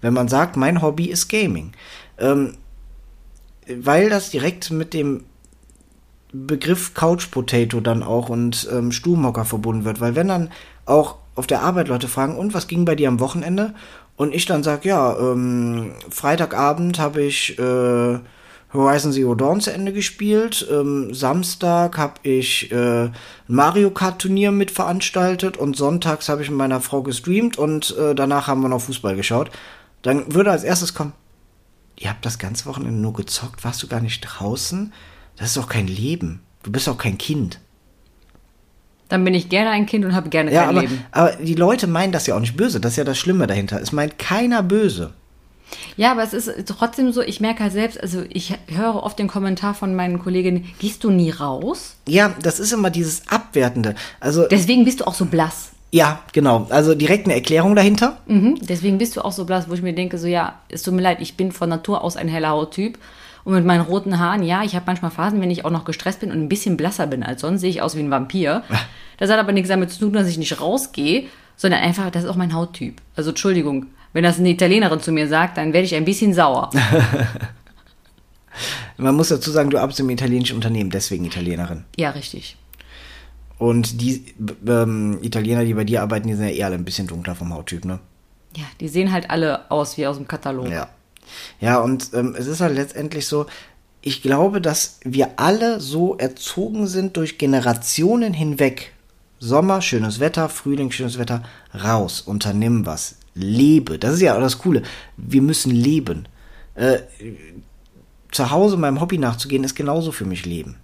S1: Wenn man sagt, mein Hobby ist Gaming. Ähm, weil das direkt mit dem Begriff Couch Potato dann auch und ähm, Stubenhocker verbunden wird. Weil wenn dann auch auf der Arbeit Leute fragen, und was ging bei dir am Wochenende? Und ich dann sage, ja, ähm, Freitagabend habe ich äh, Horizon Zero Dawn zu Ende gespielt. Ähm, Samstag habe ich äh, Mario Kart Turnier mitveranstaltet und sonntags habe ich mit meiner Frau gestreamt und äh, danach haben wir noch Fußball geschaut. Dann würde als erstes kommen, ihr habt das ganze Wochenende nur gezockt, warst du gar nicht draußen? Das ist doch kein Leben. Du bist auch kein Kind.
S2: Dann bin ich gerne ein Kind und habe gerne
S1: Ja,
S2: kein
S1: aber,
S2: Leben.
S1: aber die Leute meinen das ja auch nicht böse. Das ist ja das Schlimme dahinter. Es meint keiner böse.
S2: Ja, aber es ist trotzdem so, ich merke halt selbst, also ich höre oft den Kommentar von meinen Kolleginnen, gehst du nie raus?
S1: Ja, das ist immer dieses Abwertende. Also,
S2: Deswegen bist du auch so blass.
S1: ja, genau. Also direkt eine Erklärung dahinter.
S2: Mhm. Deswegen bist du auch so blass, wo ich mir denke, so ja, es tut mir leid, ich bin von Natur aus ein heller Hauttyp. Und mit meinen roten Haaren, ja, ich habe manchmal Phasen, wenn ich auch noch gestresst bin und ein bisschen blasser bin als sonst, sehe ich aus wie ein Vampir. Das hat aber nichts damit zu tun, dass ich nicht rausgehe, sondern einfach, das ist auch mein Hauttyp. Also Entschuldigung, wenn das eine Italienerin zu mir sagt, dann werde ich ein bisschen sauer. <laughs>
S1: Man muss dazu sagen, du arbeitest im italienischen Unternehmen, deswegen Italienerin.
S2: ja, richtig.
S1: Und die ähm, Italiener, die bei dir arbeiten, die sind ja eher alle ein bisschen dunkler vom Hauttyp, ne?
S2: Ja, die sehen halt alle aus wie aus dem Katalog.
S1: Ja. Ja, und ähm, es ist halt letztendlich so, ich glaube, dass wir alle so erzogen sind durch Generationen hinweg. Sommer, schönes Wetter, Frühling, schönes Wetter, raus, unternimm was, lebe. Das ist ja auch das Coole. Wir müssen leben. Äh, zu Hause meinem Hobby nachzugehen, ist genauso für mich Leben.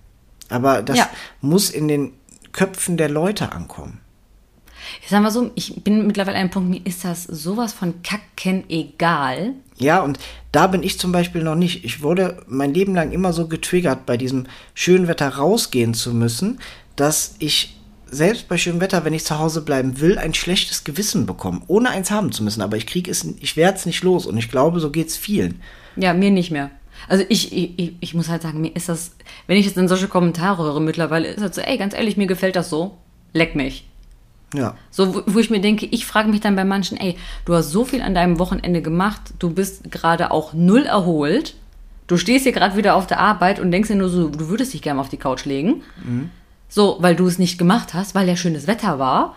S1: Aber das
S2: Ja.
S1: muss in den Köpfen der Leute ankommen.
S2: Ich sag mal so, ich bin mittlerweile an einem Punkt, mir ist das sowas von kacken egal.
S1: Ja, und da bin ich zum Beispiel noch nicht. Ich wurde mein Leben lang immer so getriggert, bei diesem schönen Wetter rausgehen zu müssen, dass ich selbst bei schönem Wetter, wenn ich zu Hause bleiben will, ein schlechtes Gewissen bekomme, ohne eins haben zu müssen. Aber ich kriege es, ich werde es nicht los. Und ich glaube, so geht's vielen.
S2: Ja, mir nicht mehr. Also ich, ich, ich- muss halt sagen, mir ist das, wenn ich jetzt dann solche Kommentare höre mittlerweile, ist das so, ey, ganz ehrlich, mir gefällt das so, leck mich.
S1: Ja.
S2: So, wo, wo ich mir denke, ich frage mich dann bei manchen, ey, du hast so viel an deinem Wochenende gemacht, du bist gerade auch null erholt, du stehst hier gerade wieder auf der Arbeit und denkst dir nur so, du würdest dich gerne auf die Couch legen. So, weil du es nicht gemacht hast, weil ja schönes Wetter war.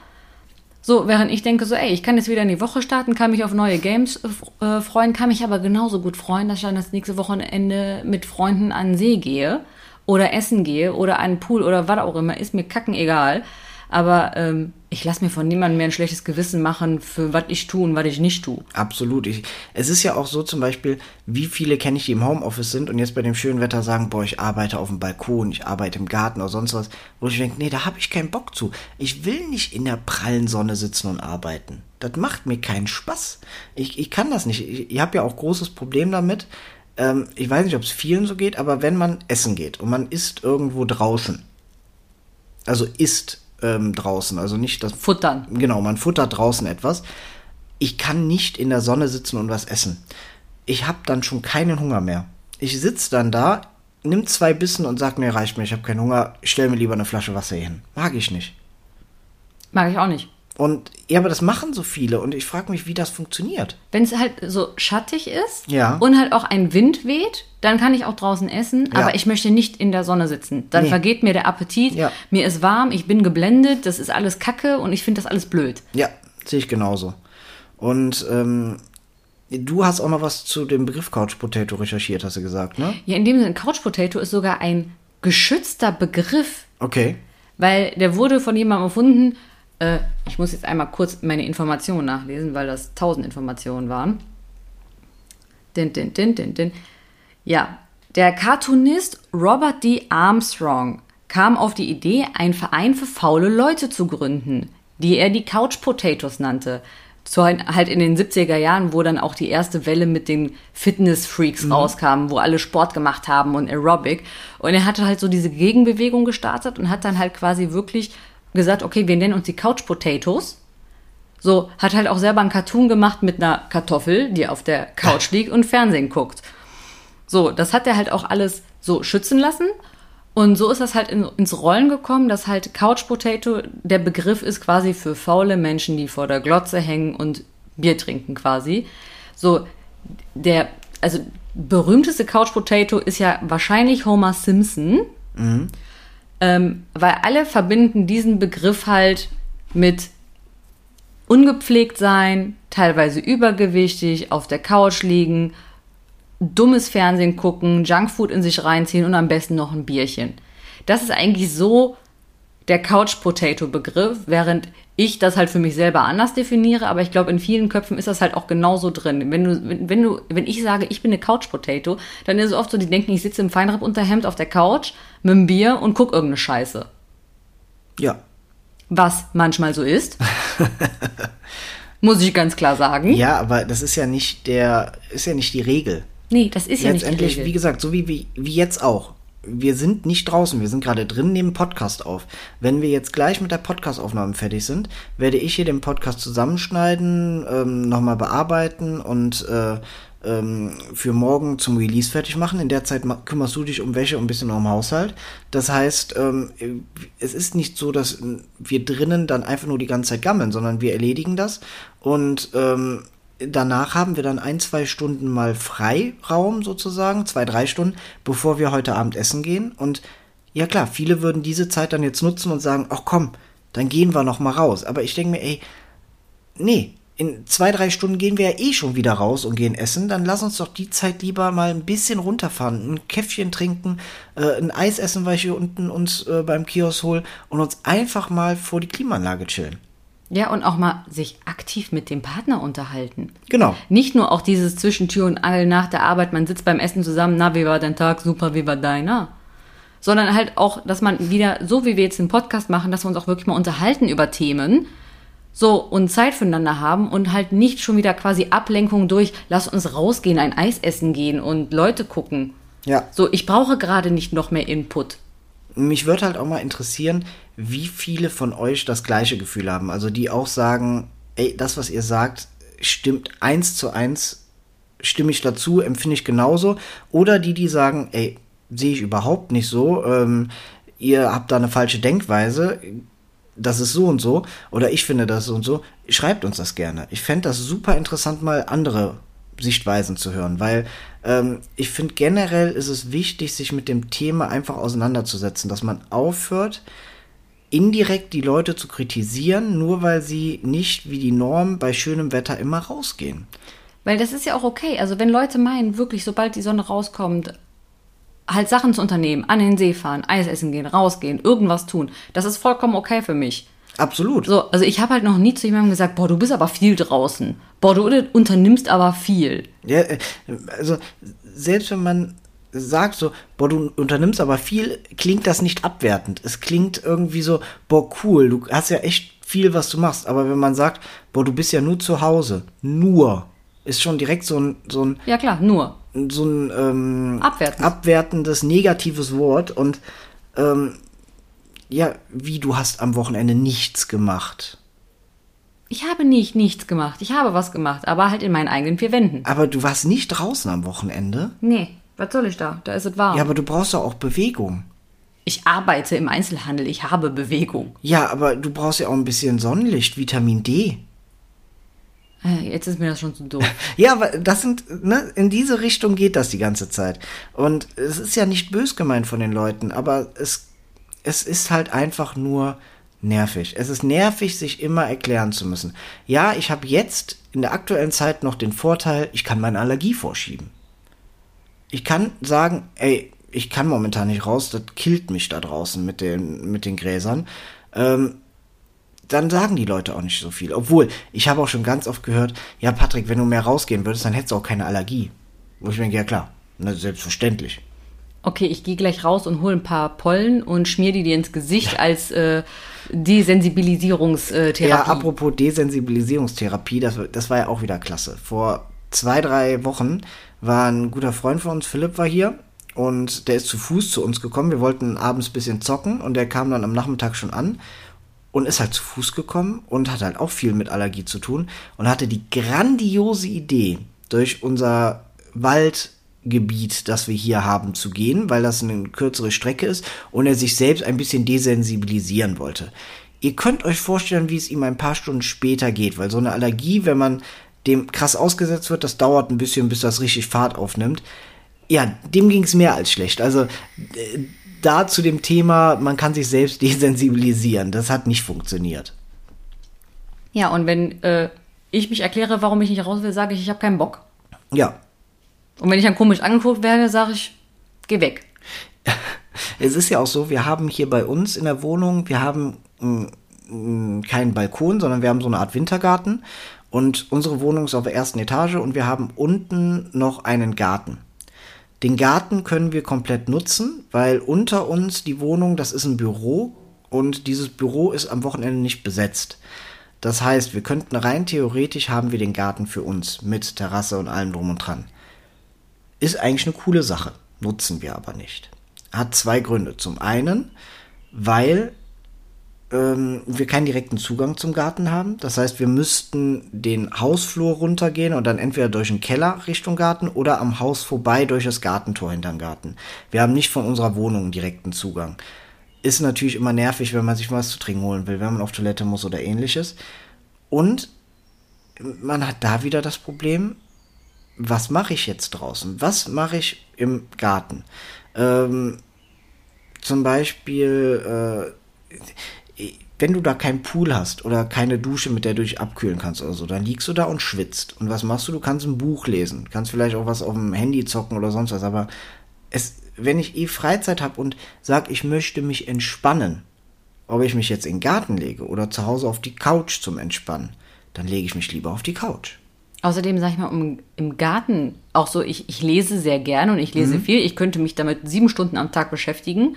S2: So, während ich denke so, ey, ich kann jetzt wieder in die Woche starten, kann mich auf neue Games äh, äh, freuen, kann mich aber genauso gut freuen, dass ich dann das nächste Wochenende mit Freunden an den See gehe oder essen gehe oder an den Pool oder was auch immer, ist mir kacken egal. Aber ähm, ich lasse mir von niemandem mehr ein schlechtes Gewissen machen für was ich tue und was ich nicht tue.
S1: Absolut. Ich, es ist ja auch so zum Beispiel, wie viele kenne ich, die im Homeoffice sind und jetzt bei dem schönen Wetter sagen, boah, ich arbeite auf dem Balkon, ich arbeite im Garten oder sonst was, wo ich denke, nee, da habe ich keinen Bock zu. Ich will nicht in der prallen Sonne sitzen und arbeiten. Das macht mir keinen Spaß. Ich, ich kann das nicht. Ich, ich habe ja auch großes Problem damit. Ähm, ich weiß nicht, ob es vielen so geht, aber wenn man essen geht und man isst irgendwo draußen, also isst ähm, draußen, also nicht das
S2: Futtern.
S1: Genau, man futtert draußen etwas. Ich kann nicht in der Sonne sitzen und was essen. Ich habe dann schon keinen Hunger mehr. Ich sitz dann da, nimm zwei Bissen und sag mir, reicht mir, ich habe keinen Hunger, ich stell mir lieber eine Flasche Wasser hier hin. Mag ich nicht.
S2: Mag ich auch nicht.
S1: Und ja, aber das machen so viele und ich frage mich, wie das funktioniert.
S2: Wenn es halt so schattig ist
S1: Ja.
S2: und halt auch ein Wind weht, dann kann ich auch draußen essen,
S1: Ja.
S2: aber ich möchte nicht in der Sonne sitzen. Dann
S1: Nee.
S2: vergeht mir der Appetit,
S1: Ja.
S2: mir ist warm, ich bin geblendet, das ist alles Kacke und ich finde das alles blöd.
S1: Ja, sehe ich genauso. Und ähm, du hast auch noch was zu dem Begriff Couch Potato recherchiert, hast du gesagt, ne?
S2: Ja, in dem Sinne, Couch Potato ist sogar ein geschützter Begriff,
S1: Okay.
S2: weil der wurde von jemandem erfunden. Äh, ich muss jetzt einmal kurz meine Informationen nachlesen, weil das tausend Informationen waren. Din, din, din, din, din. Ja, der Cartoonist Robert D. Armstrong kam auf die Idee, einen Verein für faule Leute zu gründen, die er die Couch Potatoes nannte. So halt in den 70er Jahren, wo dann auch die erste Welle mit den Fitness-Freaks rauskam, wo alle Sport gemacht haben und Aerobic. Und er hatte halt so diese Gegenbewegung gestartet und hat dann halt quasi wirklich gesagt, okay, wir nennen uns die Couch Potatoes. So, hat halt auch selber einen Cartoon gemacht mit einer Kartoffel, die auf der Couch liegt und Fernsehen guckt. So, das hat er halt auch alles so schützen lassen. Und so ist das halt in, ins Rollen gekommen, dass halt Couch Potato der Begriff ist quasi für faule Menschen, die vor der Glotze hängen und Bier trinken quasi. So, der, also berühmteste Couch Potato ist ja wahrscheinlich Homer Simpson. Ähm, weil alle verbinden diesen Begriff halt mit ungepflegt sein, teilweise übergewichtig, auf der Couch liegen, dummes Fernsehen gucken, Junkfood in sich reinziehen und am besten noch ein Bierchen. Das ist eigentlich so der Couch-Potato-Begriff, während ich das halt für mich selber anders definiere, aber ich glaube, in vielen Köpfen ist das halt auch genauso drin. Wenn du, wenn, wenn du, wenn ich sage, ich bin eine Couch-Potato, dann ist es oft so, die denken, ich sitze im Feinripp-Unterhemd auf der Couch mit einem Bier und guck irgendeine Scheiße.
S1: Ja.
S2: Was manchmal so ist. <laughs> Muss ich ganz klar sagen.
S1: Ja, aber das ist ja nicht der, ist ja nicht die Regel.
S2: Nee, das ist ja nicht die
S1: Letztendlich,
S2: Regel.
S1: wie gesagt, so wie, wie, wie jetzt auch. Wir sind nicht draußen, wir sind gerade drin, nehmen Podcast auf. Wenn wir jetzt gleich mit der Podcastaufnahme fertig sind, werde ich hier den Podcast zusammenschneiden, ähm, nochmal bearbeiten und äh, ähm, für morgen zum Release fertig machen. In der Zeit kümmerst du dich um Wäsche und ein bisschen um Haushalt. Das heißt, ähm, es ist nicht so, dass wir drinnen dann einfach nur die ganze Zeit gammeln, sondern wir erledigen das und ähm, danach haben wir dann ein, zwei Stunden mal Freiraum sozusagen, zwei, drei Stunden, bevor wir heute Abend essen gehen. Und ja klar, viele würden diese Zeit dann jetzt nutzen und sagen, ach komm, dann gehen wir noch mal raus. Aber ich denke mir, ey, nee, in zwei, drei Stunden gehen wir ja eh schon wieder raus und gehen essen. Dann lass uns doch die Zeit lieber mal ein bisschen runterfahren, ein Käffchen trinken, äh, ein Eis essen, weil ich hier unten uns äh, beim Kiosk hol und uns einfach mal vor die Klimaanlage chillen.
S2: Ja, und auch mal sich aktiv mit dem Partner unterhalten.
S1: Genau.
S2: Nicht nur auch dieses zwischen Tür und Angel nach der Arbeit, man sitzt beim Essen zusammen, na, wie war dein Tag, super, wie war deiner? Sondern halt auch, dass man wieder, so wie wir jetzt den Podcast machen, dass wir uns auch wirklich mal unterhalten über Themen, so und Zeit füreinander haben und halt nicht schon wieder quasi Ablenkung durch, lass uns rausgehen, ein Eis essen gehen und Leute gucken.
S1: Ja.
S2: So, ich brauche gerade nicht noch mehr Input.
S1: Mich würde halt auch mal interessieren, wie viele von euch das gleiche Gefühl haben. Also die auch sagen, ey, das, was ihr sagt, stimmt eins zu eins, stimme ich dazu, empfinde ich genauso. Oder die, die sagen, ey, sehe ich überhaupt nicht so, ähm, ihr habt da eine falsche Denkweise, das ist so und so, oder ich finde das so und so, schreibt uns das gerne. Ich fände das super interessant, mal andere Sichtweisen zu hören, weil ähm, ich finde generell ist es wichtig, sich mit dem Thema einfach auseinanderzusetzen, dass man aufhört, indirekt die Leute zu kritisieren, nur weil sie nicht wie die Norm bei schönem Wetter immer rausgehen.
S2: Weil das ist ja auch okay. Also wenn Leute meinen, wirklich, sobald die Sonne rauskommt, halt Sachen zu unternehmen, an den See fahren, Eis essen gehen, rausgehen, irgendwas tun, das ist vollkommen okay für mich.
S1: Absolut.
S2: So, also ich habe halt noch nie zu jemandem gesagt, boah, du bist aber viel draußen. Boah, du unternimmst aber viel.
S1: Ja, äh, also selbst wenn man sagt so, boah, du unternimmst aber viel, klingt das nicht abwertend. Es klingt irgendwie so, boah, cool, du hast ja echt viel, was du machst. Aber wenn man sagt, boah, du bist ja nur zu Hause, nur, ist schon direkt so ein, so ein,
S2: Ja klar, nur.
S1: so ein ähm,
S2: Abwertend.
S1: abwertendes, negatives Wort. Und ähm, ja, wie du hast am Wochenende nichts gemacht.
S2: Ich habe nicht nichts gemacht. Ich habe was gemacht, aber halt in meinen eigenen vier Wänden.
S1: Aber du warst nicht draußen am Wochenende.
S2: Nee, was soll ich da? Da ist es warm.
S1: Ja, aber du brauchst doch auch Bewegung.
S2: Ich arbeite im Einzelhandel, ich habe Bewegung.
S1: Ja, aber du brauchst ja auch ein bisschen Sonnenlicht, Vitamin D.
S2: Äh, Jetzt ist mir das schon zu doof. <laughs>
S1: Ja, aber das sind, ne, in diese Richtung geht das die ganze Zeit. Und es ist ja nicht bös gemeint von den Leuten, aber es, es ist halt einfach nur nervig. Es ist nervig, sich immer erklären zu müssen. Ja, ich habe jetzt in der aktuellen Zeit noch den Vorteil, ich kann meine Allergie vorschieben. Ich kann sagen, ey, ich kann momentan nicht raus, das killt mich da draußen mit den, mit den Gräsern. Ähm, dann sagen die Leute auch nicht so viel. Obwohl, ich habe auch schon ganz oft gehört, ja, Patrick, wenn du mehr rausgehen würdest, dann hättest du auch keine Allergie. Wo ich denke, ja klar, na, selbstverständlich.
S2: Okay, ich gehe gleich raus und hole ein paar Pollen und schmier die dir ins Gesicht als äh, Desensibilisierungstherapie.
S1: Ja, apropos Desensibilisierungstherapie, das, das war ja auch wieder klasse. Vor zwei, drei Wochen war ein guter Freund von uns, Philipp, war hier und der ist zu Fuß zu uns gekommen. Wir wollten abends ein bisschen zocken und der kam dann am Nachmittag schon an und ist halt zu Fuß gekommen und hat halt auch viel mit Allergie zu tun und hatte die grandiose Idee, durch unser Waldgebiet, das wir hier haben, zu gehen, weil das eine kürzere Strecke ist und er sich selbst ein bisschen desensibilisieren wollte. Ihr könnt euch vorstellen, wie es ihm ein paar Stunden später geht, weil so eine Allergie, wenn man dem krass ausgesetzt wird, das dauert ein bisschen, bis das richtig Fahrt aufnimmt. Ja, dem ging es mehr als schlecht. Also äh, da zu dem Thema, man kann sich selbst <laughs> desensibilisieren. Das hat nicht funktioniert.
S2: Ja, und wenn äh, ich mich erkläre, warum ich nicht raus will, sage ich, ich habe keinen Bock.
S1: Ja.
S2: Und wenn ich dann komisch angeguckt werde, sage ich, geh weg. <laughs>
S1: es ist ja auch so, wir haben hier bei uns in der Wohnung, wir haben mh, mh, keinen Balkon, sondern wir haben so eine Art Wintergarten. Und unsere Wohnung ist auf der ersten Etage und wir haben unten noch einen Garten. Den Garten können wir komplett nutzen, weil unter uns die Wohnung, das ist ein Büro und dieses Büro ist am Wochenende nicht besetzt. Das heißt, wir könnten rein theoretisch haben wir den Garten für uns mit Terrasse und allem drum und dran. Ist eigentlich eine coole Sache, nutzen wir aber nicht. Hat zwei Gründe. Zum einen, weil ähm, wir keinen direkten Zugang zum Garten haben. Das heißt, wir müssten den Hausflur runtergehen und dann entweder durch den Keller Richtung Garten oder am Haus vorbei durch das Gartentor hinterm Garten. Wir haben nicht von unserer Wohnung direkten Zugang. Ist natürlich immer nervig, wenn man sich was zu trinken holen will, wenn man auf Toilette muss oder ähnliches. Und man hat da wieder das Problem, was mache ich jetzt draußen? Was mache ich im Garten? Ähm, zum Beispiel, äh, wenn du da keinen Pool hast oder keine Dusche, mit der du dich abkühlen kannst oder so, dann liegst du da und schwitzt. Und was machst du? Du kannst ein Buch lesen, kannst vielleicht auch was auf dem Handy zocken oder sonst was. Aber es, wenn ich eh Freizeit habe und sag, ich möchte mich entspannen, ob ich mich jetzt in den Garten lege oder zu Hause auf die Couch zum Entspannen, dann lege ich mich lieber auf die Couch.
S2: Außerdem, sag ich mal, um, im Garten auch so, ich, ich lese sehr gerne und ich lese mhm. viel. Ich könnte mich damit sieben Stunden am Tag beschäftigen.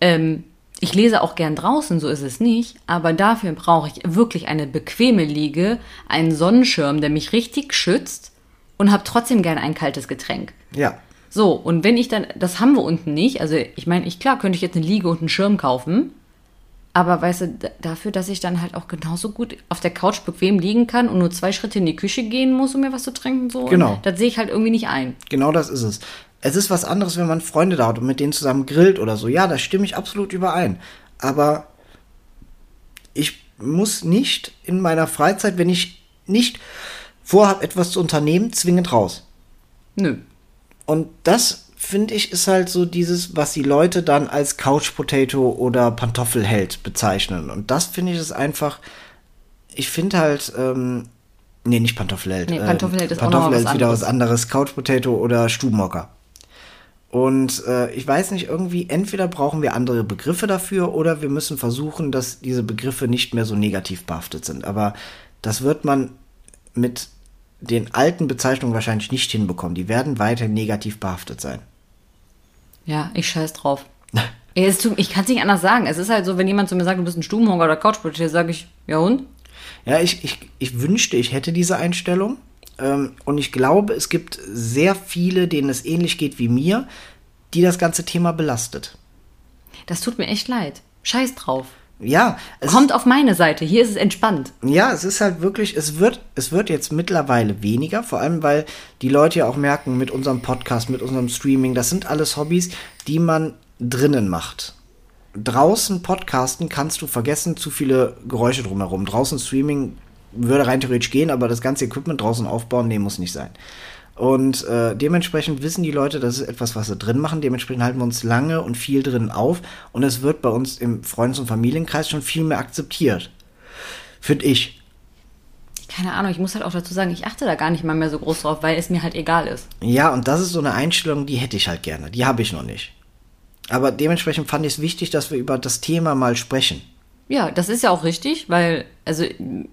S2: Ähm, ich lese auch gern draußen, so ist es nicht, aber dafür brauche ich wirklich eine bequeme Liege, einen Sonnenschirm, der mich richtig schützt und habe trotzdem gern ein kaltes Getränk.
S1: Ja.
S2: So, und wenn ich dann, das haben wir unten nicht, also ich meine, ich klar könnte ich jetzt eine Liege und einen Schirm kaufen, aber weißt du, dafür, dass ich dann halt auch genauso gut auf der Couch bequem liegen kann und nur zwei Schritte in die Küche gehen muss, um mir was zu trinken, so,
S1: genau.
S2: das sehe ich halt irgendwie nicht ein.
S1: Genau das ist es. Es ist was anderes, wenn man Freunde da hat und mit denen zusammen grillt oder so. Ja, da stimme ich absolut überein. Aber ich muss nicht in meiner Freizeit, wenn ich nicht vorhabe, etwas zu unternehmen, zwingend raus.
S2: Nö.
S1: Und das, finde ich, ist halt so dieses, was die Leute dann als Couch Potato oder Pantoffelheld bezeichnen. Und das finde ich ist einfach, ich finde halt, ähm, nee, nicht Pantoffelheld.
S2: Nee, Pantoffelheld
S1: ähm, ist Pantoffelheld was ist wieder was anderes. Couch Potato oder Stubenhocker. Und äh, ich weiß nicht, irgendwie, entweder brauchen wir andere Begriffe dafür oder wir müssen versuchen, dass diese Begriffe nicht mehr so negativ behaftet sind. Aber das wird man mit den alten Bezeichnungen wahrscheinlich nicht hinbekommen. Die werden weiter negativ behaftet sein.
S2: Ja, ich scheiß drauf. ich kann es nicht anders sagen. Es ist halt so, wenn jemand zu mir sagt, du bist ein Stubenhocker oder Couchpotato, sage ich, ja und?
S1: Ja, ich, ich, ich wünschte, ich hätte diese Einstellung. Ähm, und ich glaube, es gibt sehr viele, denen es ähnlich geht wie mir, die das ganze Thema belastet.
S2: Das tut mir echt leid. Scheiß drauf.
S1: Ja,
S2: kommt ist, auf meine Seite. Hier ist es entspannt.
S1: Ja, es ist halt wirklich, es wird, es wird jetzt mittlerweile weniger, vor allem weil die Leute ja auch merken mit unserem Podcast, mit unserem Streaming, das sind alles Hobbys, die man drinnen macht. Draußen Podcasten kannst du vergessen, zu viele Geräusche drumherum. Draußen Streaming würde rein theoretisch gehen, aber das ganze Equipment draußen aufbauen, nee, muss nicht sein. Und äh, dementsprechend wissen die Leute, das ist etwas, was sie drin machen. Dementsprechend halten wir uns lange und viel drin auf. Und es wird bei uns im Freundes- und Familienkreis schon viel mehr akzeptiert. Finde ich.
S2: Keine Ahnung, ich muss halt auch dazu sagen, ich achte da gar nicht mal mehr so groß drauf, weil es mir halt egal ist.
S1: Ja, und das ist so eine Einstellung, die hätte ich halt gerne. Die habe ich noch nicht. Aber dementsprechend fand ich es wichtig, dass wir über das Thema mal sprechen.
S2: Ja, das ist ja auch richtig, weil, also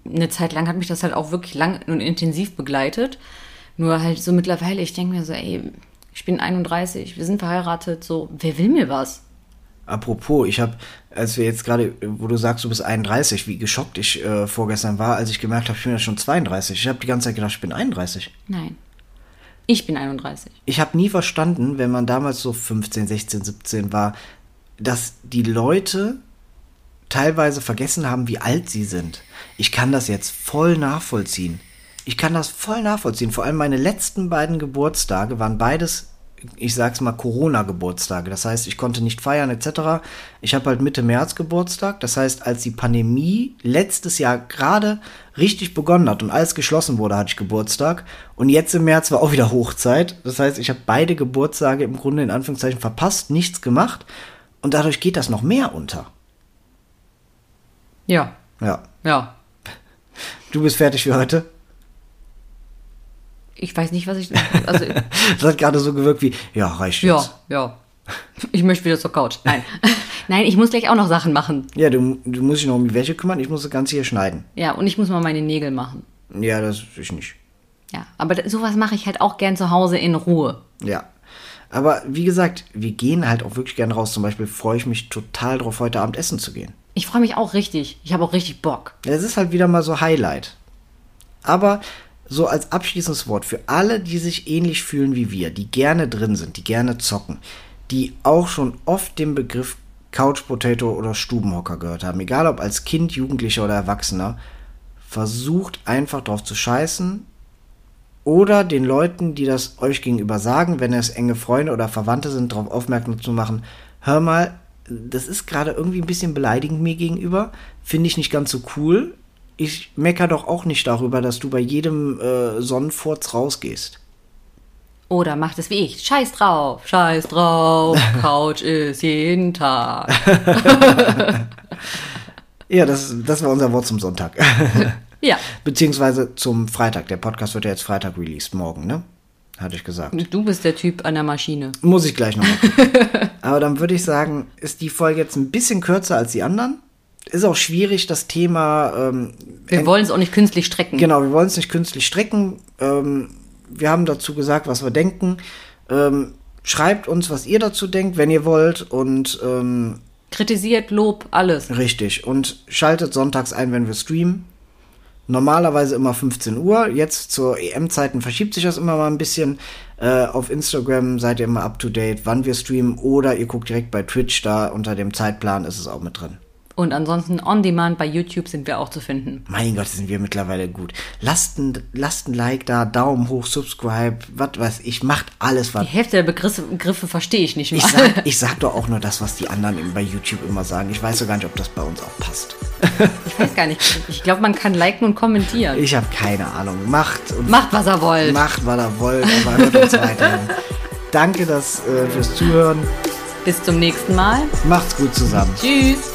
S2: eine Zeit lang hat mich das halt auch wirklich lang und intensiv begleitet. Nur halt so mittlerweile, ich denke mir so, ey, ich bin 31, wir sind verheiratet, so, wer will mir was?
S1: Apropos, ich habe, als wir jetzt gerade, wo du sagst, du bist 31, wie geschockt ich äh, vorgestern war, als ich gemerkt habe, ich bin ja schon 32. Ich habe die ganze Zeit gedacht, ich bin 31.
S2: Nein. Ich bin 31.
S1: Ich habe nie verstanden, wenn man damals so 15, 16, 17 war, dass die Leute teilweise vergessen haben, wie alt sie sind. Ich kann das jetzt voll nachvollziehen. Ich kann das voll nachvollziehen. Vor allem meine letzten beiden Geburtstage waren beides, ich sag's mal, Corona-Geburtstage. Das heißt, ich konnte nicht feiern etc. Ich habe halt Mitte März Geburtstag. Das heißt, als die Pandemie letztes Jahr gerade richtig begonnen hat und alles geschlossen wurde, hatte ich Geburtstag. Und jetzt im März war auch wieder Hochzeit. Das heißt, ich habe beide Geburtstage im Grunde in Anführungszeichen verpasst, nichts gemacht. Und dadurch geht das noch mehr unter.
S2: Ja.
S1: Ja.
S2: Ja.
S1: Du bist fertig für heute?
S2: Ich weiß nicht, was ich. Also, <laughs>
S1: Das hat gerade so gewirkt wie, ja, reicht
S2: ja,
S1: jetzt.
S2: ja. Ich möchte wieder zur Couch. Nein. <laughs> Nein, ich muss gleich auch noch Sachen machen.
S1: Ja, du, du musst dich noch um die Wäsche kümmern, ich muss das Ganze hier schneiden.
S2: Ja, und ich muss mal meine Nägel machen.
S1: Ja, das ich nicht.
S2: Ja, aber sowas mache ich halt auch gern zu Hause in Ruhe.
S1: Ja. Aber wie gesagt, wir gehen halt auch wirklich gern raus. Zum Beispiel freue ich mich total drauf, heute Abend essen zu gehen.
S2: Ich freue mich auch richtig. Ich habe auch richtig Bock.
S1: Es ist halt wieder mal so Highlight. Aber so als abschließendes Wort für alle, die sich ähnlich fühlen wie wir, die gerne drin sind, die gerne zocken, die auch schon oft den Begriff Couch Potato oder Stubenhocker gehört haben, egal ob als Kind, Jugendlicher oder Erwachsener, versucht einfach drauf zu scheißen oder den Leuten, die das euch gegenüber sagen, wenn es enge Freunde oder Verwandte sind, darauf aufmerksam zu machen, hör mal, das ist gerade irgendwie ein bisschen beleidigend mir gegenüber, finde ich nicht ganz so cool. Ich mecker doch auch nicht darüber, dass du bei jedem äh, Sonnenfurz rausgehst.
S2: Oder macht es wie ich. Scheiß drauf, scheiß drauf. <laughs> Couch ist jeden Tag. <laughs>
S1: Ja, das, das war unser Wort zum Sonntag. <laughs>
S2: Ja,
S1: Beziehungsweise zum Freitag. Der Podcast wird ja jetzt Freitag released, morgen, ne? Hatte ich gesagt.
S2: du bist der Typ an der Maschine.
S1: Muss ich gleich nochmal gucken. Aber dann würde ich sagen, ist die Folge jetzt ein bisschen kürzer als die anderen. Ist auch schwierig, das Thema. Ähm,
S2: Wir wollen es auch nicht künstlich strecken.
S1: Genau, wir wollen es nicht künstlich strecken. Ähm, wir haben dazu gesagt, was wir denken. Ähm, schreibt uns, was ihr dazu denkt, wenn ihr wollt. Und ähm,
S2: Kritisiert, Lob, alles.
S1: richtig. Und schaltet sonntags ein, wenn wir streamen. Normalerweise immer 15 Uhr. Jetzt zur EM-Zeiten verschiebt sich das immer mal ein bisschen. Äh, auf Instagram seid ihr immer up to date, wann wir streamen. Oder ihr guckt direkt bei Twitch, da unter dem Zeitplan ist es auch mit drin.
S2: Und ansonsten on demand bei YouTube sind wir auch zu finden.
S1: Mein Gott, sind wir mittlerweile gut. Lasst ein, lasst ein Like da, Daumen hoch, Subscribe, was weiß ich, macht alles, was
S2: Die Hälfte der Begriffe, Begriffe verstehe ich nicht mal.
S1: Ich sag, ich <laughs> sag doch auch nur das, was die anderen eben bei YouTube immer sagen. Ich weiß so gar nicht, ob das bei uns auch passt.
S2: Ich weiß gar nicht. Ich glaube, man kann liken und kommentieren.
S1: Ich habe keine Ahnung. Macht und
S2: Macht, was er wollt.
S1: macht, was ihr wollt, aber hört uns weiterhin. Danke dass, äh, fürs Zuhören.
S2: Bis zum nächsten Mal.
S1: Macht's gut zusammen.
S2: Tschüss.